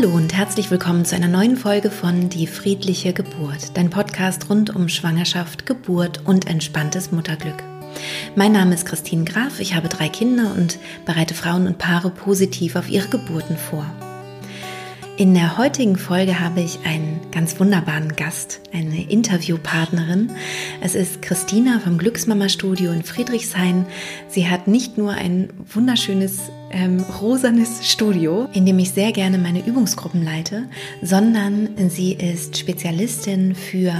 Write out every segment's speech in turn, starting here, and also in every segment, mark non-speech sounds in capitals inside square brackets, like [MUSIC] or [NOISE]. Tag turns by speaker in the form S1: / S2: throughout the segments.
S1: Hallo und herzlich willkommen zu einer neuen Folge von Die friedliche Geburt, dein Podcast rund um Schwangerschaft, Geburt und entspanntes Mutterglück. Mein Name ist Christine Graf, ich habe drei Kinder und bereite Frauen und Paare positiv auf ihre Geburten vor. In der heutigen Folge habe ich einen ganz wunderbaren Gast, eine Interviewpartnerin. Es ist Christina vom Glücksmama Studio in Friedrichshain. Sie hat nicht nur ein wunderschönes ähm, rosanes Studio, in dem ich sehr gerne meine Übungsgruppen leite, sondern sie ist Spezialistin für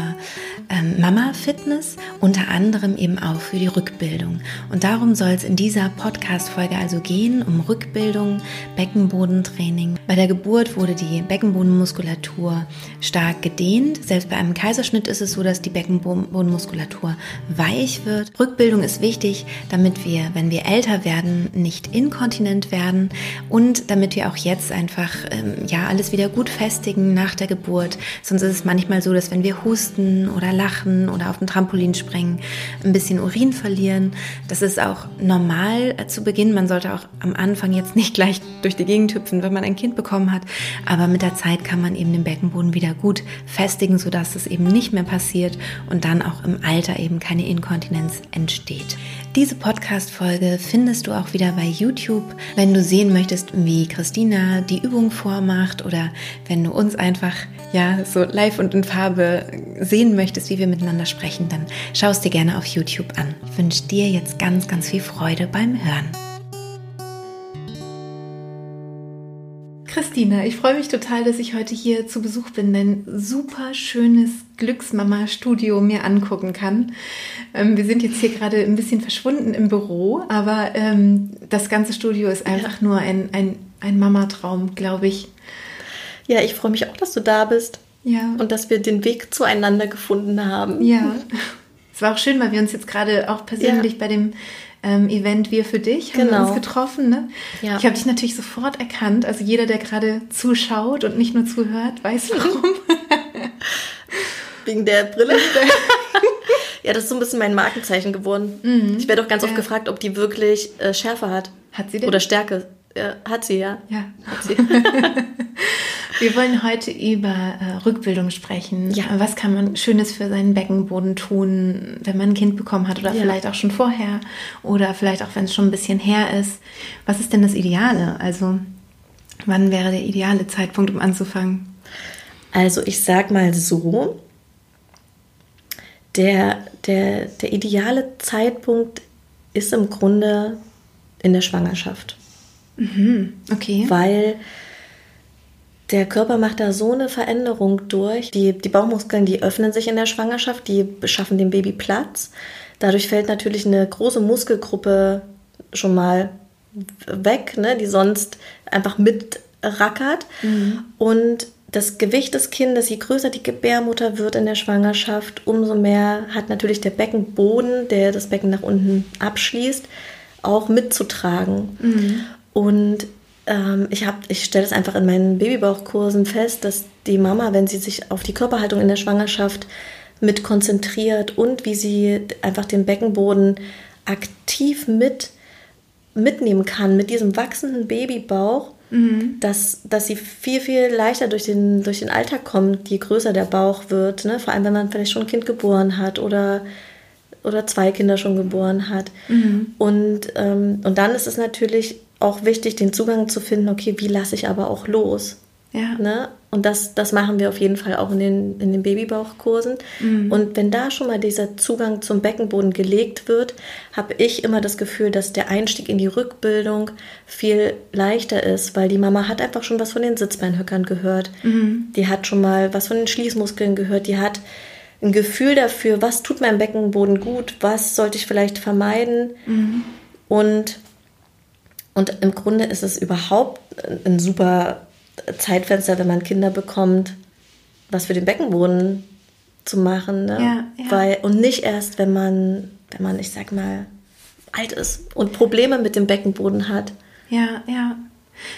S1: ähm, Mama-Fitness, unter anderem eben auch für die Rückbildung. Und darum soll es in dieser Podcast-Folge also gehen, um Rückbildung, Beckenbodentraining. Bei der Geburt wurde die Beckenbodenmuskulatur stark gedehnt. Selbst bei einem Kaiserschnitt ist es so, dass die Beckenbodenmuskulatur weich wird. Rückbildung ist wichtig, damit wir, wenn wir älter werden, nicht inkontinent gesund werden und damit wir auch jetzt einfach ähm, ja alles wieder gut festigen nach der Geburt. Sonst ist es manchmal so, dass wenn wir husten oder lachen oder auf dem Trampolin springen, ein bisschen Urin verlieren. Das ist auch normal äh, zu Beginn. Man sollte auch am Anfang jetzt nicht gleich durch die Gegend hüpfen, wenn man ein Kind bekommen hat. Aber mit der Zeit kann man eben den Beckenboden wieder gut festigen, sodass es eben nicht mehr passiert und dann auch im Alter eben keine Inkontinenz entsteht. Diese Podcast-Folge findest du auch wieder bei YouTube. Wenn du sehen möchtest, wie Christina die Übung vormacht oder wenn du uns einfach ja so live und in Farbe sehen möchtest, wie wir miteinander sprechen, dann schau es dir gerne auf YouTube an. Ich wünsche dir jetzt ganz, ganz viel Freude beim Hören. Christina, ich freue mich total, dass ich heute hier zu Besuch bin, dein super schönes Glücksmama-Studio mir angucken kann. Ähm, wir sind jetzt hier gerade ein bisschen verschwunden im Büro, aber ähm, das ganze Studio ist einfach ja. nur ein, ein, ein Mama-Traum, glaube ich.
S2: Ja, ich freue mich auch, dass du da bist.
S1: Ja.
S2: Und dass wir den Weg zueinander gefunden haben.
S1: Ja. Es war auch schön, weil wir uns jetzt gerade auch persönlich ja. bei dem ähm, Event Wir für dich haben genau. wir uns getroffen. Ne? Ja. Ich habe dich natürlich sofort erkannt. Also jeder, der gerade zuschaut und nicht nur zuhört, weiß warum. [LAUGHS]
S2: Wegen der Brille. [LAUGHS] ja, das ist so ein bisschen mein Markenzeichen geworden. Mhm. Ich werde auch ganz ja. oft gefragt, ob die wirklich äh, Schärfe hat.
S1: Hat sie denn?
S2: Oder Stärke. Ja, hat sie, ja.
S1: Ja, hat sie. [LAUGHS] Wir wollen heute über äh, Rückbildung sprechen. Ja. Was kann man Schönes für seinen Beckenboden tun, wenn man ein Kind bekommen hat oder ja. vielleicht auch schon vorher oder vielleicht auch, wenn es schon ein bisschen her ist. Was ist denn das Ideale? Also, wann wäre der ideale Zeitpunkt, um anzufangen?
S2: Also, ich sag mal so, der, der, der ideale Zeitpunkt ist im Grunde in der Schwangerschaft.
S1: Mhm, okay.
S2: Weil der Körper macht da so eine Veränderung durch. Die, die Bauchmuskeln, die öffnen sich in der Schwangerschaft, die beschaffen dem Baby Platz. Dadurch fällt natürlich eine große Muskelgruppe schon mal weg, ne, die sonst einfach mitrackert. Mhm. Und das Gewicht des Kindes, je größer die Gebärmutter wird in der Schwangerschaft, umso mehr hat natürlich der Beckenboden, der das Becken nach unten abschließt, auch mitzutragen. Mhm. Und ähm, ich, ich stelle es einfach in meinen Babybauchkursen fest, dass die Mama, wenn sie sich auf die Körperhaltung in der Schwangerschaft mit konzentriert und wie sie einfach den Beckenboden aktiv mit mitnehmen kann mit diesem wachsenden Babybauch, mhm. dass, dass sie viel, viel leichter durch den, durch den Alltag kommt, je größer der Bauch wird. Ne? Vor allem, wenn man vielleicht schon ein Kind geboren hat oder, oder zwei Kinder schon geboren hat. Mhm. Und, ähm, und dann ist es natürlich auch wichtig, den Zugang zu finden, okay, wie lasse ich aber auch los?
S1: Ja.
S2: Ne? Und das, das machen wir auf jeden Fall auch in den, in den Babybauchkursen. Mhm. Und wenn da schon mal dieser Zugang zum Beckenboden gelegt wird, habe ich immer das Gefühl, dass der Einstieg in die Rückbildung viel leichter ist, weil die Mama hat einfach schon was von den Sitzbeinhöckern gehört. Mhm. Die hat schon mal was von den Schließmuskeln gehört. Die hat ein Gefühl dafür, was tut meinem Beckenboden gut, was sollte ich vielleicht vermeiden. Mhm. Und und im Grunde ist es überhaupt ein super Zeitfenster, wenn man Kinder bekommt, was für den Beckenboden zu machen. Ne?
S1: Ja, ja.
S2: Weil, und nicht erst, wenn man, wenn man, ich sag mal, alt ist und Probleme mit dem Beckenboden hat.
S1: Ja, ja.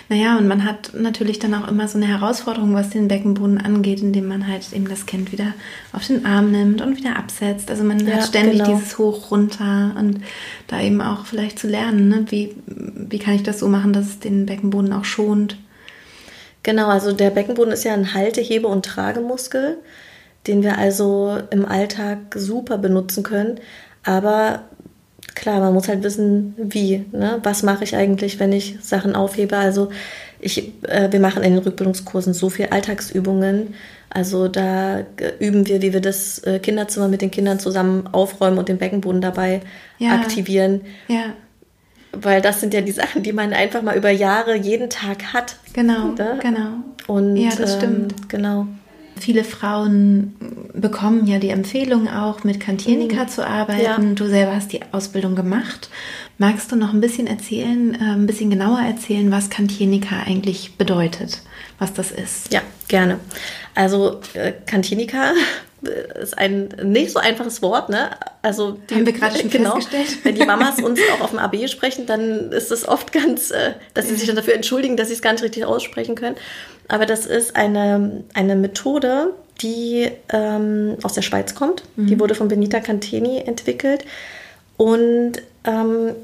S1: Naja, und man hat natürlich dann auch immer so eine Herausforderung, was den Beckenboden angeht, indem man halt eben das Kind wieder auf den Arm nimmt und wieder absetzt. Also man ja, hat ständig genau. dieses Hoch, runter und da eben auch vielleicht zu lernen, ne? wie, wie kann ich das so machen, dass es den Beckenboden auch schont.
S2: Genau, also der Beckenboden ist ja ein Halte-, Hebe- und Tragemuskel, den wir also im Alltag super benutzen können. Aber klar, man muss halt wissen, wie. Ne? Was mache ich eigentlich, wenn ich Sachen aufhebe? Also ich, äh, wir machen in den Rückbildungskursen so viel Alltagsübungen. Also da äh, üben wir, wie wir das äh, Kinderzimmer mit den Kindern zusammen aufräumen und den Beckenboden dabei ja. aktivieren. Ja. Weil das sind ja die Sachen, die man einfach mal über Jahre jeden Tag hat.
S1: Genau, ne? genau.
S2: Und, ja, das stimmt.
S1: Ähm, genau. Viele Frauen bekommen ja die Empfehlung auch mit Kantienika mhm. zu arbeiten. Ja. Du selber hast die Ausbildung gemacht. Magst du noch ein bisschen erzählen, äh, ein bisschen genauer erzählen, was Kantienika eigentlich bedeutet, was das ist?
S2: Ja, gerne. Also äh, Kantienika ist ein nicht so einfaches Wort, ne?
S1: Also die, haben wir gerade schon genau, festgestellt. [LAUGHS]
S2: Wenn die Mamas [LAUGHS] uns auch auf dem AB sprechen, dann ist es oft ganz, äh, dass sie sich dann dafür entschuldigen, dass sie es gar nicht richtig aussprechen können. Aber das ist eine, eine Methode, die ähm, aus der Schweiz kommt. Mhm. Die wurde von Benita Canteni entwickelt. Und ähm,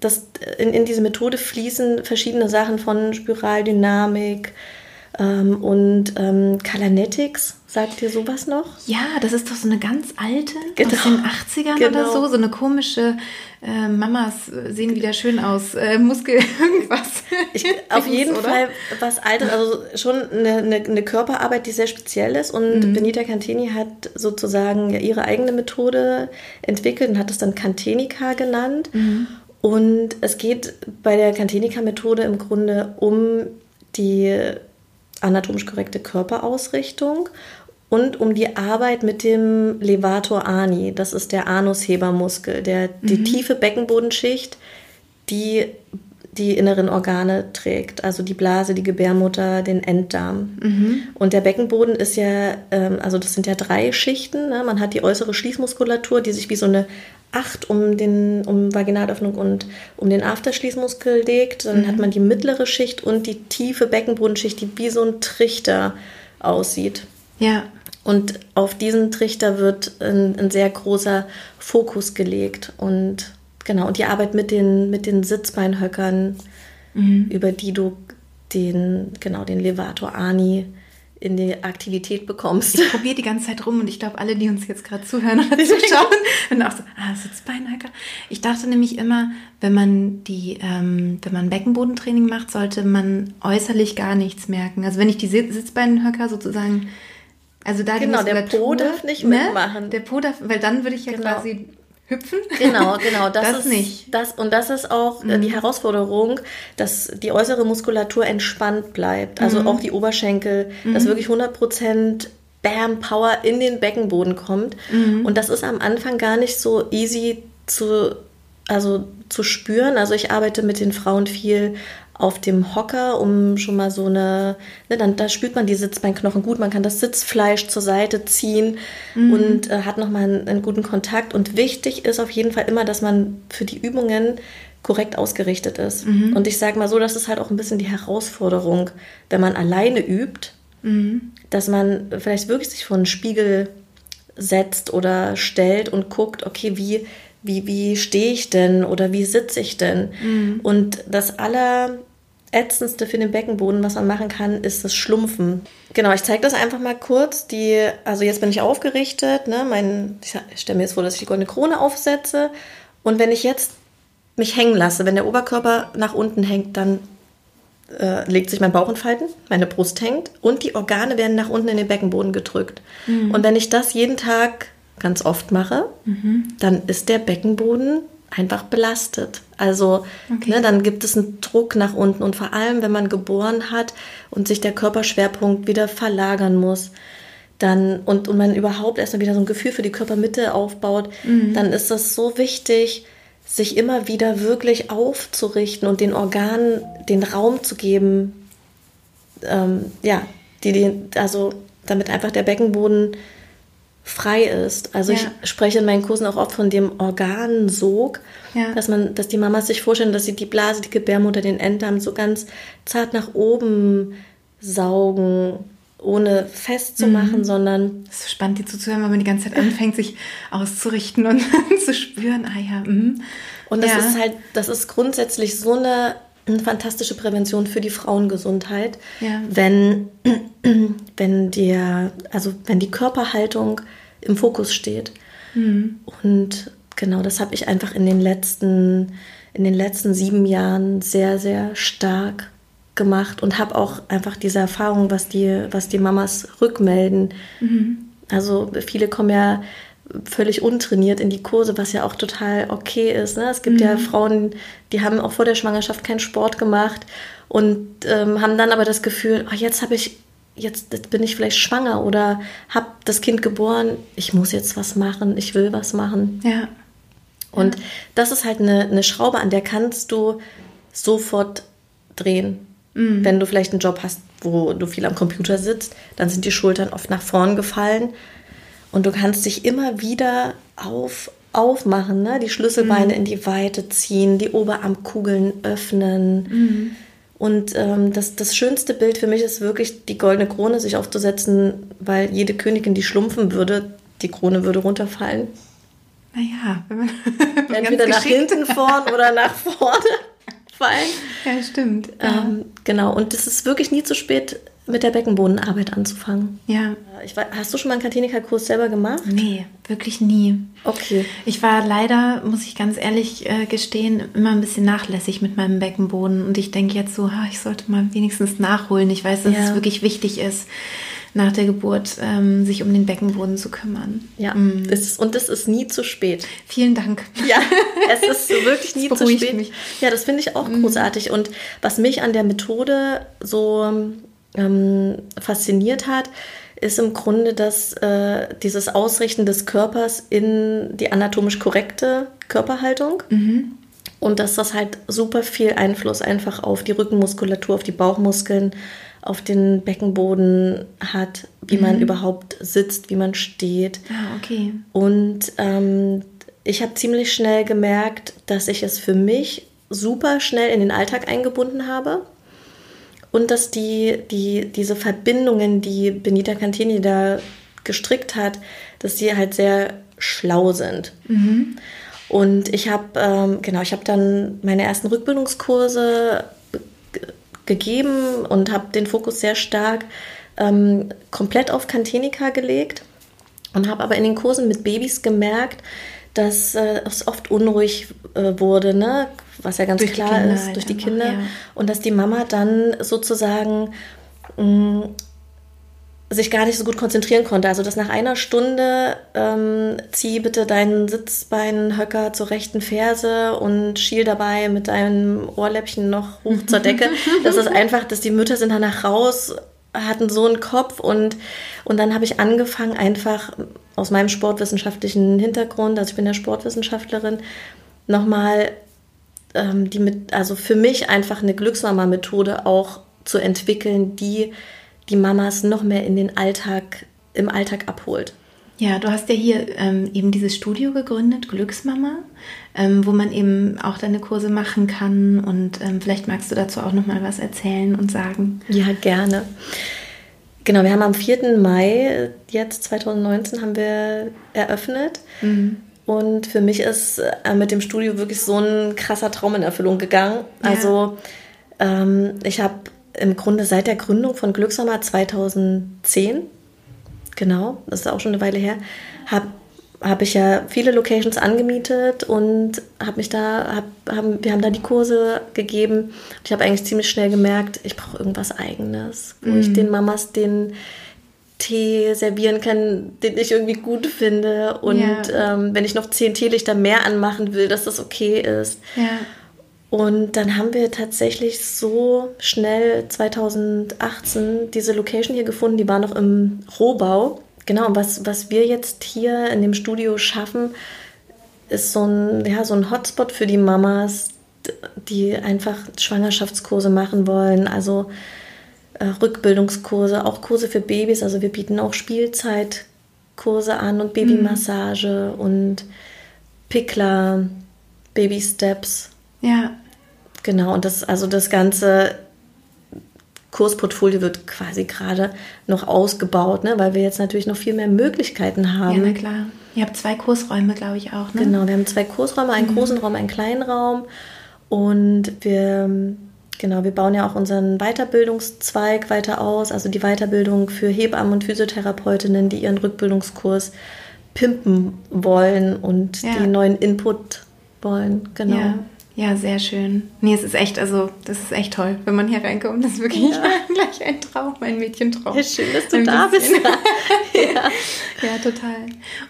S2: das, in, in diese Methode fließen verschiedene Sachen von Spiraldynamik, ähm, und ähm, Kalanetics, sagt dir sowas noch?
S1: Ja, das ist doch so eine ganz alte genau. aus den 80ern genau. oder so. So eine komische äh, Mamas sehen wieder schön aus, äh, Muskel, [LAUGHS] irgendwas.
S2: Ich, auf jeden oder? Fall was Altes, also schon eine, eine, eine, Körperarbeit, die sehr speziell ist. Und mhm. Benita Cantini hat sozusagen ihre eigene Methode entwickelt und hat es dann Cantenica genannt. Mhm. Und es geht bei der Cantenica-Methode im Grunde um die anatomisch korrekte Körperausrichtung und um die Arbeit mit dem Levator ani. Das ist der Anushebermuskel, der die mhm. tiefe Beckenbodenschicht, die die inneren Organe trägt, also die Blase, die Gebärmutter, den Enddarm. Mhm. Und der Beckenboden ist ja, ähm, also das sind ja drei Schichten. Ne? Man hat die äußere Schließmuskulatur, die sich wie so eine Acht um, den, um Vaginalöffnung und um den Afterschließmuskel legt. Dann mhm. hat man die mittlere Schicht und die tiefe Beckenbodenschicht, die wie so ein Trichter aussieht.
S1: Ja.
S2: Und auf diesen Trichter wird ein, ein sehr großer Fokus gelegt. Und genau, und die Arbeit mit den, mit den Sitzbeinhöckern, mhm. über die du den, genau, den Levator Ani in die Aktivität bekommst.
S1: Ich probiere die ganze Zeit rum und ich glaube, alle, die uns jetzt gerade zuhören oder [LAUGHS] zuschauen, sind auch so, ah, Sitzbeinhacker. Ich dachte nämlich immer, wenn man die, ähm, wenn man Beckenbodentraining macht, sollte man äußerlich gar nichts merken. Also wenn ich die Sitzbeinhöcker sozusagen, also da
S2: genau,
S1: die
S2: der Po darf nicht ne? mitmachen.
S1: Der Po darf, weil dann würde ich ja genau. quasi hüpfen?
S2: Genau, genau. Das, das ist, nicht. Das, und das ist auch äh, mhm. die Herausforderung, dass die äußere Muskulatur entspannt bleibt. Also mhm. auch die Oberschenkel, mhm. dass wirklich 100 Prozent Bam, Power in den Beckenboden kommt. Mhm. Und das ist am Anfang gar nicht so easy zu, also zu spüren. Also ich arbeite mit den Frauen viel auf dem Hocker, um schon mal so eine, ne, dann da spürt man die Sitzbeinknochen gut, man kann das Sitzfleisch zur Seite ziehen mhm. und äh, hat nochmal einen, einen guten Kontakt. Und wichtig ist auf jeden Fall immer, dass man für die Übungen korrekt ausgerichtet ist. Mhm. Und ich sage mal so, das ist halt auch ein bisschen die Herausforderung, wenn man alleine übt, mhm. dass man vielleicht wirklich sich vor einen Spiegel setzt oder stellt und guckt, okay, wie wie, wie stehe ich denn oder wie sitze ich denn? Mhm. Und das allerätzendste für den Beckenboden, was man machen kann, ist das Schlumpfen. Genau, ich zeige das einfach mal kurz. Die, also jetzt bin ich aufgerichtet. Ne? Mein, ich stelle mir jetzt vor, dass ich die goldene Krone aufsetze. Und wenn ich jetzt mich hängen lasse, wenn der Oberkörper nach unten hängt, dann äh, legt sich mein Bauch in Falten, meine Brust hängt und die Organe werden nach unten in den Beckenboden gedrückt. Mhm. Und wenn ich das jeden Tag ganz oft mache, mhm. dann ist der Beckenboden einfach belastet. Also okay. ne, dann gibt es einen Druck nach unten und vor allem, wenn man geboren hat und sich der Körperschwerpunkt wieder verlagern muss, dann und, und man überhaupt erstmal wieder so ein Gefühl für die Körpermitte aufbaut, mhm. dann ist das so wichtig, sich immer wieder wirklich aufzurichten und den Organen den Raum zu geben, ähm, ja, die, die, also damit einfach der Beckenboden frei ist. Also ja. ich spreche in meinen Kursen auch oft von dem Organsog, ja. dass man, dass die Mamas sich vorstellen, dass sie die Blase, die Gebärmutter, den Enddarm so ganz zart nach oben saugen, ohne festzumachen, mhm. sondern.
S1: Es ist spannend, dir zuzuhören, weil man die ganze Zeit anfängt, sich auszurichten und [LAUGHS] zu spüren, ah ja,
S2: mh. Und das ja. ist halt, das ist grundsätzlich so eine eine fantastische Prävention für die Frauengesundheit,
S1: Ja.
S2: wenn, [CLEARS THROAT] wenn, der, also wenn die Körperhaltung im Fokus steht. Und genau das habe ich einfach in den letzten, in den letzten sieben Jahren sehr, sehr stark gemacht und habe auch einfach diese Erfahrung, was die, was die Mamas rückmelden. Also viele kommen ja völlig untrainiert in die Kurse, was ja auch total okay ist. Ne? Es gibt ja Frauen, die haben auch vor der Schwangerschaft keinen Sport gemacht und ähm, haben dann aber das Gefühl, oh, jetzt habe ich, jetzt bin ich vielleicht schwanger oder habe das Kind geboren, ich muss jetzt was machen, ich will was machen.
S1: Ja.
S2: Und das ist halt eine, eine Schraube, an der kannst du sofort drehen. Wenn du vielleicht einen Job hast, wo du viel am Computer sitzt, dann sind die Schultern oft nach vorn gefallen und du kannst dich immer wieder auf, aufmachen, ne? die Schlüsselbeine in die Weite ziehen, die Oberarmkugeln öffnen. Und ähm, das, das schönste Bild für mich ist wirklich, die goldene Krone sich aufzusetzen, weil jede Königin, die schlumpfen würde, die Krone würde runterfallen.
S1: Naja, wenn man [LAUGHS] wenn
S2: Entweder nach hinten vorn oder nach [LAUGHS] vorne fallen.
S1: Ja, stimmt.
S2: Ähm, genau, und es ist wirklich nie zu spät, mit der Beckenbodenarbeit anzufangen.
S1: ja.
S2: Ich, wei- hast du schon mal einen Kantinika-Kurs selber gemacht?
S1: Nee, wirklich nie.
S2: Okay.
S1: Ich war leider, muss ich ganz ehrlich äh, gestehen, immer ein bisschen nachlässig mit meinem Beckenboden. Und ich denke jetzt so, ha, ich sollte mal wenigstens nachholen. Ich weiß, dass
S2: Ja.
S1: es wirklich wichtig ist, nach der Geburt ähm, sich um den Beckenboden zu kümmern.
S2: Ja,
S1: Mm.
S2: ist, und es ist nie zu spät.
S1: Vielen Dank.
S2: Ja, es [LAUGHS] ist wirklich nie zu spät.
S1: mich.
S2: Ja, das finde ich auch großartig. Und was mich an der Methode so ähm, fasziniert hat, ist im Grunde das, äh, dieses Ausrichten des Körpers in die anatomisch korrekte Körperhaltung. Und dass das halt super viel Einfluss einfach auf die Rückenmuskulatur, auf die Bauchmuskeln, auf den Beckenboden hat, wie man überhaupt sitzt, wie man steht.
S1: Ah, okay.
S2: Und ähm, ich habe ziemlich schnell gemerkt, dass ich es für mich super schnell in den Alltag eingebunden habe. Und dass die, die, diese Verbindungen, die Benita Cantini da gestrickt hat, dass die halt sehr schlau sind. Und ich habe, ähm, genau, ich habe dann meine ersten Rückbildungskurse ge- gegeben und habe den Fokus sehr stark ähm, komplett auf Cantenica gelegt und habe aber in den Kursen mit Babys gemerkt, dass äh, es oft unruhig äh, wurde, ne? was ja ganz
S1: Durch
S2: klar
S1: Kinder
S2: ist, durch die
S1: einfach,
S2: Kinder.
S1: ja.
S2: Und dass die Mama dann sozusagen mh, sich gar nicht so gut konzentrieren konnte. Also dass nach einer Stunde ähm, zieh bitte deinen Sitzbeinhöcker zur rechten Ferse und schiel dabei mit deinem Ohrläppchen noch hoch zur Decke. [LAUGHS] das ist einfach, dass die Mütter sind danach raus, hatten so einen Kopf und, und dann habe ich angefangen, einfach aus meinem sportwissenschaftlichen Hintergrund, also ich bin ja Sportwissenschaftlerin, nochmal ähm, die mit, also für mich einfach eine Glücksmama-Methode auch zu entwickeln, die die Mamas noch mehr in den Alltag, im Alltag abholt.
S1: Ja, du hast ja hier ähm, eben dieses Studio gegründet, Glücksmama, ähm, wo man eben auch deine Kurse machen kann. Und ähm, vielleicht magst du dazu auch noch mal was erzählen und sagen.
S2: Ja, gerne. Genau, wir haben am 4. Mai jetzt 2019 haben wir eröffnet. Und für mich ist äh, mit dem Studio wirklich so ein krasser Traum in Erfüllung gegangen.
S1: Ja.
S2: Also ähm, ich habe im Grunde seit der Gründung von Glückshammer 2010, genau, das ist auch schon eine Weile her, habe hab ich ja viele Locations angemietet und habe mich da, hab, haben, wir haben da die Kurse gegeben. Ich habe eigentlich ziemlich schnell gemerkt, ich brauche irgendwas Eigenes, wo ich den Mamas den Tee servieren kann, den ich irgendwie gut finde. Und
S1: Ja.
S2: ähm, wenn ich noch zehn Teelichter mehr anmachen will, dass das okay ist.
S1: Ja.
S2: Und dann haben wir tatsächlich so schnell 2018 diese Location hier gefunden, die war noch im Rohbau. Genau, was, was wir jetzt hier in dem Studio schaffen, ist so ein, ja, so ein Hotspot für die Mamas, die einfach Schwangerschaftskurse machen wollen. Also äh, Rückbildungskurse, auch Kurse für Babys. Also wir bieten auch Spielzeitkurse an und Babymassage und Pickler, Baby Steps.
S1: Ja.
S2: Genau, und das, also das ganze Kursportfolio wird quasi gerade noch ausgebaut, ne? weil wir jetzt natürlich noch viel mehr Möglichkeiten
S1: Ja,
S2: haben.
S1: na klar. Ihr habt zwei Kursräume, glaube ich, auch, ne?
S2: Genau, wir haben zwei Kursräume, einen großen Raum, einen kleinen Raum. Und wir Genau, wir bauen ja auch unseren Weiterbildungszweig weiter aus, also die Weiterbildung für Hebammen und Physiotherapeutinnen, die ihren Rückbildungskurs pimpen wollen und
S1: Ja.
S2: die neuen Input wollen. Genau.
S1: Ja. Ja, sehr schön. Nee, es ist echt, also das ist echt toll, wenn man hier reinkommt. Das ist wirklich
S2: Ja. [LAUGHS]
S1: gleich ein Traum, ein Mädchentraum.
S2: Ja, schön, dass du
S1: Ein
S2: da bist.
S1: bisschen. [LAUGHS]
S2: ja.
S1: Ja, total.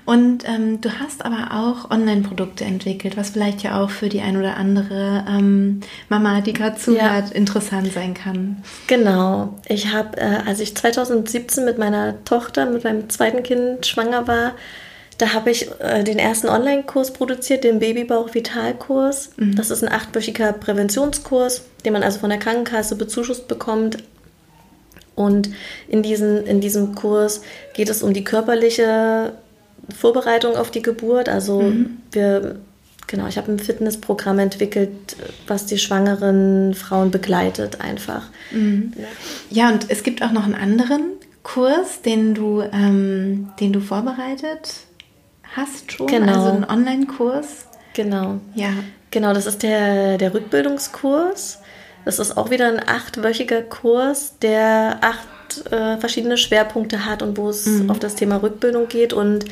S1: Und ähm, du hast aber auch Online-Produkte entwickelt, was vielleicht ja auch für die ein oder andere ähm, Mama, die gerade zuhört, interessant sein kann.
S2: Genau. Ich habe, äh, als ich 2017 mit meiner Tochter, mit meinem zweiten Kind schwanger war, da habe ich äh, den ersten Online-Kurs produziert, den Babybauch-Vital-Kurs. Das ist ein achtwöchiger Präventionskurs, den man also von der Krankenkasse bezuschusst bekommt. Und in, diesen, in diesem Kurs geht es um die körperliche Vorbereitung auf die Geburt. Also wir, genau, ich habe ein Fitnessprogramm entwickelt, was die schwangeren Frauen begleitet einfach.
S1: Ja, und es gibt auch noch einen anderen Kurs, den du, ähm, den du vorbereitet hast schon.
S2: Genau.
S1: Also einen Online-Kurs.
S2: Genau.
S1: Ja.
S2: Genau, das ist der, der Rückbildungskurs. Das ist auch wieder ein achtwöchiger Kurs, der acht äh, verschiedene Schwerpunkte hat und wo es auf das Thema Rückbildung geht. Und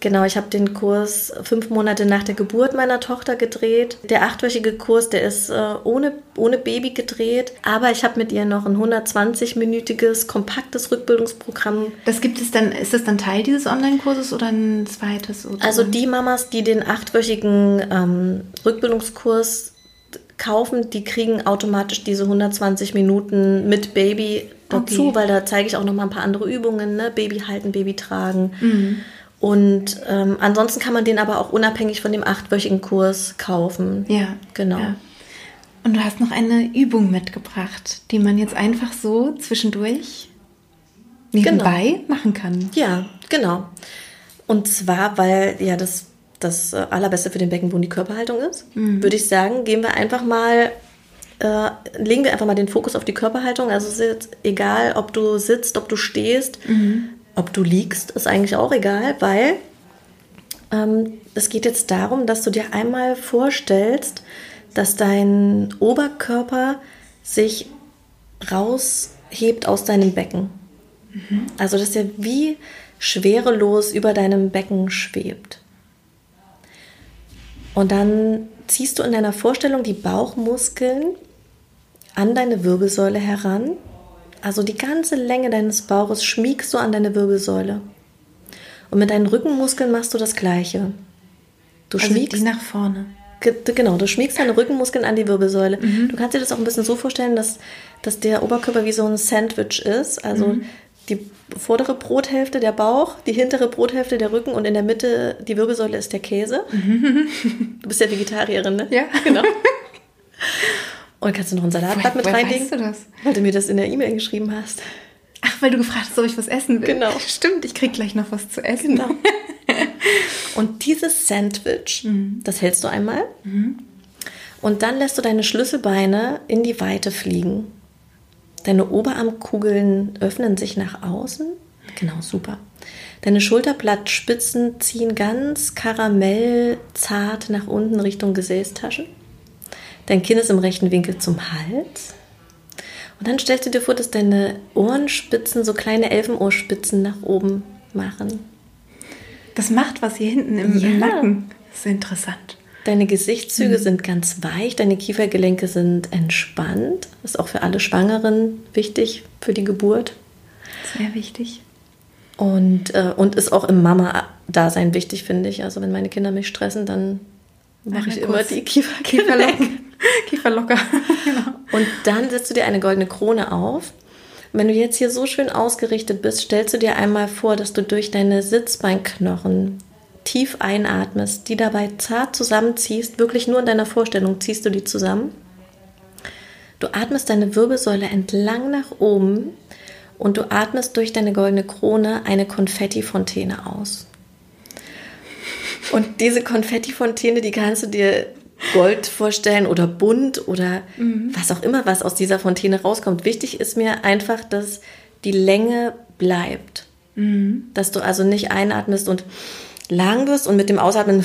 S2: genau, ich habe den Kurs fünf Monate nach der Geburt meiner Tochter gedreht. Der achtwöchige Kurs, der ist äh, ohne, ohne Baby gedreht, aber ich habe mit ihr noch ein 120-minütiges, kompaktes Rückbildungsprogramm
S1: Das gibt es dann, ist das dann Teil dieses Online-Kurses oder ein zweites? Oder?
S2: Also die Mamas, die den achtwöchigen ähm, Rückbildungskurs kaufen, die kriegen automatisch diese 120 Minuten mit Baby dazu,
S1: Okay.
S2: weil da zeige ich auch noch mal ein paar andere Übungen, ne? Baby halten, Baby tragen. Und ähm, ansonsten kann man den aber auch unabhängig von dem achtwöchigen Kurs kaufen.
S1: Ja.
S2: Genau.
S1: Ja. Und du hast noch eine Übung mitgebracht, die man jetzt einfach so zwischendurch nebenbei machen kann.
S2: Ja, genau. Und zwar, weil ja das, das äh, Allerbeste für den Beckenboden die Körperhaltung ist, würde ich sagen, gehen wir einfach mal, äh, legen wir einfach mal den Fokus auf die Körperhaltung. Also es ist jetzt egal, ob du sitzt, ob du stehst, ob du liegst, ist eigentlich auch egal, weil ähm, es geht jetzt darum, dass du dir einmal vorstellst, dass dein Oberkörper sich raushebt aus deinem Becken. Also, dass er wie schwerelos über deinem Becken schwebt. Und dann ziehst du in deiner Vorstellung die Bauchmuskeln an deine Wirbelsäule heran. Also die ganze Länge deines Bauches schmiegst du an deine Wirbelsäule. Und mit deinen Rückenmuskeln machst du das Gleiche. Du
S1: Also
S2: schmiegst
S1: die nach vorne.
S2: Ge- Genau, du schmiegst deine Rückenmuskeln an die Wirbelsäule. Du kannst dir das auch ein bisschen so vorstellen, dass, dass der Oberkörper wie so ein Sandwich ist. Also die vordere Brothälfte der Bauch, die hintere Brothälfte der Rücken und in der Mitte die Wirbelsäule ist der Käse. Du bist ja Vegetarierin, ne?
S1: Ja.
S2: genau. [LAUGHS] Und kannst du noch ein Salatblatt mit reinlegen?
S1: weißt du das?
S2: Weil du mir das in der E-Mail geschrieben hast.
S1: Ach, weil du gefragt hast, ob ich was essen will.
S2: Genau. [LAUGHS]
S1: Stimmt, ich krieg gleich noch was zu essen.
S2: Genau. [LAUGHS] Und dieses Sandwich, das hältst du einmal. Und dann lässt du deine Schlüsselbeine in die Weite fliegen. Deine Oberarmkugeln öffnen sich nach außen. Genau, super. Deine Schulterblattspitzen ziehen ganz karamellzart nach unten Richtung Gesäßtaschen. Dein Kinn ist im rechten Winkel zum Hals. Und dann stellst du dir vor, dass deine Ohrenspitzen so kleine Elfenohrspitzen nach oben machen.
S1: Das macht was hier hinten im, im
S2: Ja.
S1: Nacken. Das ist interessant.
S2: Deine Gesichtszüge sind ganz weich, deine Kiefergelenke sind entspannt. Das ist auch für alle Schwangeren wichtig für die Geburt.
S1: Sehr wichtig.
S2: Und, äh, und ist auch im Mama-Dasein wichtig, finde ich. Also wenn meine Kinder mich stressen, dann mache ich immer die Kiefergelenke. [LAUGHS]
S1: Kieferlocker. Kieferlocker. [LAUGHS] genau.
S2: Und dann setzt du dir eine goldene Krone auf. Wenn du jetzt hier so schön ausgerichtet bist, stellst du dir einmal vor, dass du durch deine Sitzbeinknochen tief einatmest, die dabei zart zusammenziehst, wirklich nur in deiner Vorstellung ziehst du die zusammen. Du atmest deine Wirbelsäule entlang nach oben und du atmest durch deine goldene Krone eine Konfettifontäne aus. Und diese Konfettifontäne, die kannst du dir Gold vorstellen oder bunt oder was auch immer, was aus dieser Fontäne rauskommt. Wichtig ist mir einfach, dass die Länge bleibt. Dass du also nicht einatmest und lang wirst und mit dem Ausatmen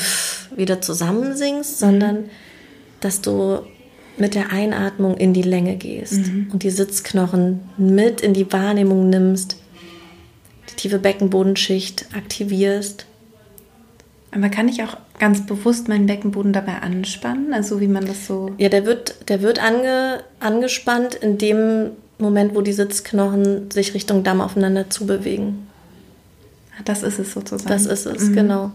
S2: wieder zusammensinkst, sondern dass du mit der Einatmung in die Länge gehst und die Sitzknochen mit in die Wahrnehmung nimmst, die tiefe Beckenbodenschicht aktivierst.
S1: Aber kann ich auch ganz bewusst meinen Beckenboden dabei anspannen? Also wie man das so.
S2: Ja, der wird, der wird ange, angespannt in dem Moment, wo die Sitzknochen sich Richtung Damm aufeinander zubewegen.
S1: Das ist es sozusagen.
S2: Das ist es, genau.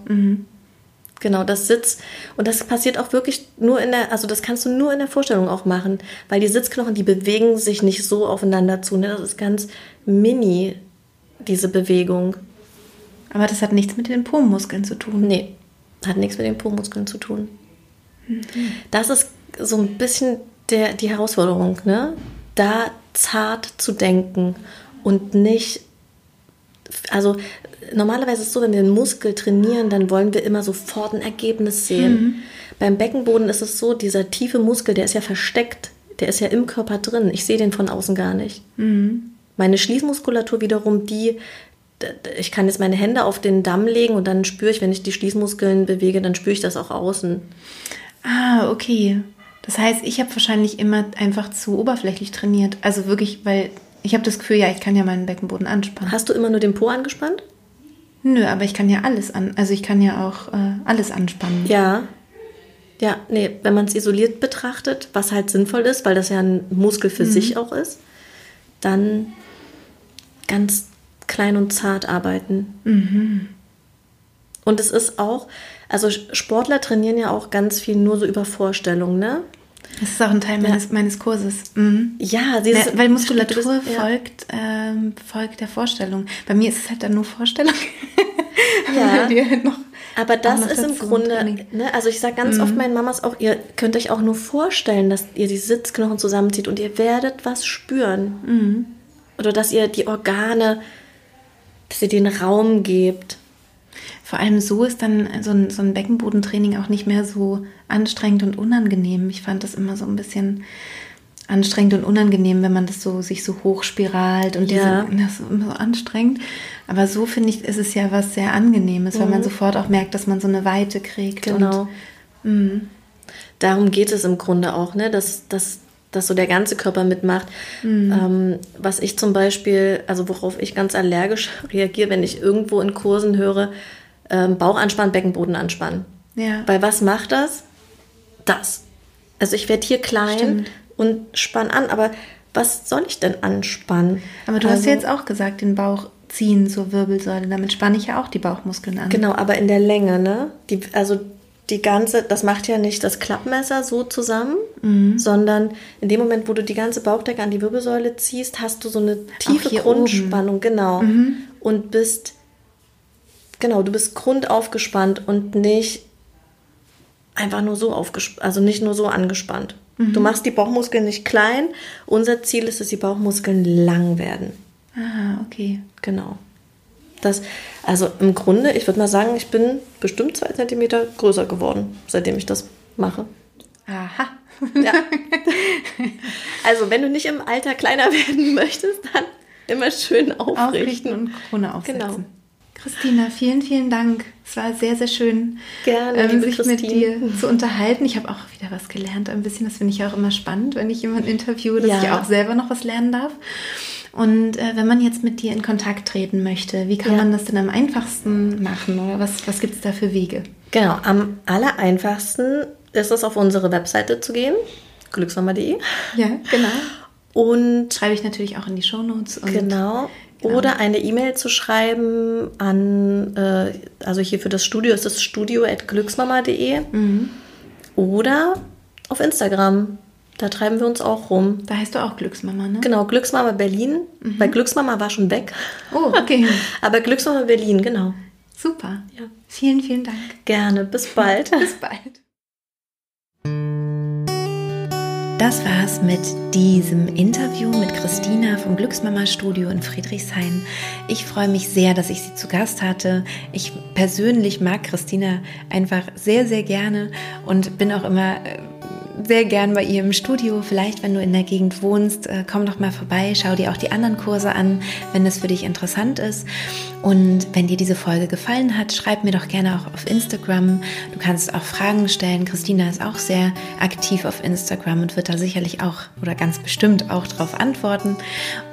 S2: Genau, das Sitz. Und das passiert auch wirklich nur in der, also das kannst du nur in der Vorstellung auch machen, weil die Sitzknochen, die bewegen sich nicht so aufeinander zu. Ne? Das ist ganz mini, diese Bewegung.
S1: Aber das hat nichts mit den Po-Muskeln zu tun.
S2: Nee, hat nichts mit den Po-Muskeln zu tun. Das ist so ein bisschen der, die Herausforderung, ne? Da zart zu denken und nicht. Also normalerweise ist es so, wenn wir einen Muskel trainieren, dann wollen wir immer sofort ein Ergebnis sehen. Beim Beckenboden ist es so, dieser tiefe Muskel, der ist ja versteckt, der ist ja im Körper drin. Ich sehe den von außen gar nicht. Meine Schließmuskulatur wiederum, die, ich kann jetzt meine Hände auf den Damm legen und dann spüre ich, wenn ich die Schließmuskeln bewege, dann spüre ich das auch außen.
S1: Ah, okay. Das heißt, ich habe wahrscheinlich immer einfach zu oberflächlich trainiert. Also wirklich, weil ich habe das Gefühl, ja, ich kann ja meinen Beckenboden anspannen.
S2: Hast du immer nur den Po angespannt?
S1: Nö, aber ich kann ja alles an. Also ich kann ja auch äh, alles anspannen.
S2: Ja. Ja, nee, wenn man es isoliert betrachtet, was halt sinnvoll ist, weil das ja ein Muskel für sich auch ist, dann ganz klein und zart arbeiten. Und es ist auch, also Sportler trainieren ja auch ganz viel nur so über Vorstellungen, ne?
S1: Das ist auch ein Teil meines, meines Kurses. Mhm.
S2: Ja,
S1: Ja,
S2: dieses,
S1: weil Muskulatur
S2: bist- ja.
S1: folgt, ähm, folgt der Vorstellung. Bei mir ist es halt dann nur Vorstellung. [LAUGHS]
S2: Ja.
S1: Halt noch
S2: Aber das ist im Grunde, ne, also ich sage ganz oft meinen Mamas auch, ihr könnt euch auch nur vorstellen, dass ihr die Sitzknochen zusammenzieht und ihr werdet was spüren. Oder dass ihr die Organe, dass ihr den Raum gebt.
S1: Vor allem so ist dann so ein, so ein Beckenbodentraining auch nicht mehr so anstrengend und unangenehm. Ich fand das immer so ein bisschen anstrengend und unangenehm, wenn man das so sich so hochspiralt und
S2: Ja.
S1: diese, das ist immer so anstrengend. Aber so finde ich, ist es ja was sehr Angenehmes, weil man sofort auch merkt, dass man so eine Weite kriegt.
S2: Genau.
S1: Und,
S2: Darum geht es im Grunde auch, ne? dass, dass, dass so der ganze Körper mitmacht. Ähm, was ich zum Beispiel, also worauf ich ganz allergisch reagiere, wenn ich irgendwo in Kursen höre, ähm, Bauch anspannen, Beckenboden anspannen.
S1: ja.
S2: Weil was macht das? Das. Also ich werde hier klein
S1: Stimmt.
S2: und spann an, aber was soll ich denn anspannen?
S1: Aber du hast
S2: Also-
S1: ja jetzt auch gesagt, den Bauch ziehen zur Wirbelsäule. Damit spanne ich ja auch die Bauchmuskeln an.
S2: Genau, aber in der Länge, ne? Die, also die ganze, das macht ja nicht das Klappmesser so zusammen,
S1: Mhm.
S2: sondern in dem Moment, wo du die ganze Bauchdecke an die Wirbelsäule ziehst, hast du so eine tiefe Grundspannung, genau.
S1: Mhm.
S2: Und bist, genau, du bist grundaufgespannt und nicht einfach nur so aufgespannt, also nicht nur so angespannt.
S1: Mhm.
S2: Du machst die Bauchmuskeln nicht klein. Unser Ziel ist, dass die Bauchmuskeln lang werden.
S1: Ah, okay.
S2: Genau. Das, also im Grunde, ich würde mal sagen, ich bin bestimmt zwei Zentimeter größer geworden, seitdem ich das mache.
S1: Aha.
S2: Ja. [LAUGHS] also wenn du nicht im Alter kleiner [LAUGHS] werden möchtest, dann immer schön aufrichten.
S1: Aufrichten und Krone aufsetzen.
S2: Genau.
S1: Christina, vielen, vielen Dank. Es war sehr, sehr schön,
S2: Gerne,
S1: ähm, sich mit
S2: Christine.
S1: dir zu unterhalten. Ich habe auch wieder was gelernt, ein bisschen. Das finde ich auch immer spannend, wenn ich jemanden interviewe, dass
S2: Ja.
S1: ich auch selber noch was lernen darf. Und äh, wenn man jetzt mit dir in Kontakt treten möchte, wie kann
S2: Ja.
S1: man das denn am einfachsten machen? Oder was, was gibt es da für Wege?
S2: Genau, am aller einfachsten ist es, auf unsere Webseite zu gehen, glücksmama.de.
S1: Ja, genau.
S2: Und
S1: Schreibe ich natürlich auch in die Shownotes. Und
S2: Genau.
S1: Genau.
S2: Oder eine E-Mail zu schreiben an, äh, also hier für das Studio ist es studio.glücksmama.de
S1: Mhm.
S2: oder auf Instagram. Da treiben wir uns auch rum.
S1: Da heißt du auch Glücksmama, ne?
S2: Genau, Glücksmama Berlin.
S1: Mhm.
S2: Weil Glücksmama war schon weg.
S1: Oh, okay. [LAUGHS]
S2: Aber Glücksmama Berlin, genau.
S1: Super.
S2: Ja.
S1: Vielen, vielen Dank.
S2: Gerne. Bis bald. [LAUGHS]
S1: Bis bald.
S3: Das war's mit diesem Interview mit Christina vom Glücksmama Studio in Friedrichshain. Ich freue mich sehr, dass ich sie zu Gast hatte. Ich persönlich mag Christina einfach sehr, sehr gerne und bin auch immer äh, sehr gern bei ihr im Studio. Vielleicht, wenn du in der Gegend wohnst, äh, komm doch mal vorbei, schau dir auch die anderen Kurse an, wenn es für dich interessant ist.
S1: Und wenn dir diese Folge gefallen hat, schreib mir doch gerne auch auf Instagram. Du kannst auch Fragen stellen. Christina ist auch sehr aktiv auf Instagram und wird da sicherlich auch oder ganz bestimmt auch darauf antworten.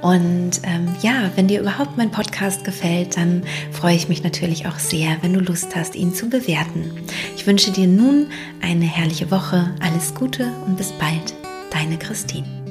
S1: Und ähm, ja, wenn dir überhaupt mein Podcast gefällt, dann freue ich mich natürlich auch sehr, wenn du Lust hast, ihn zu bewerten. Ich wünsche dir nun eine herrliche Woche. Alles Gute und bis bald. Deine Christine.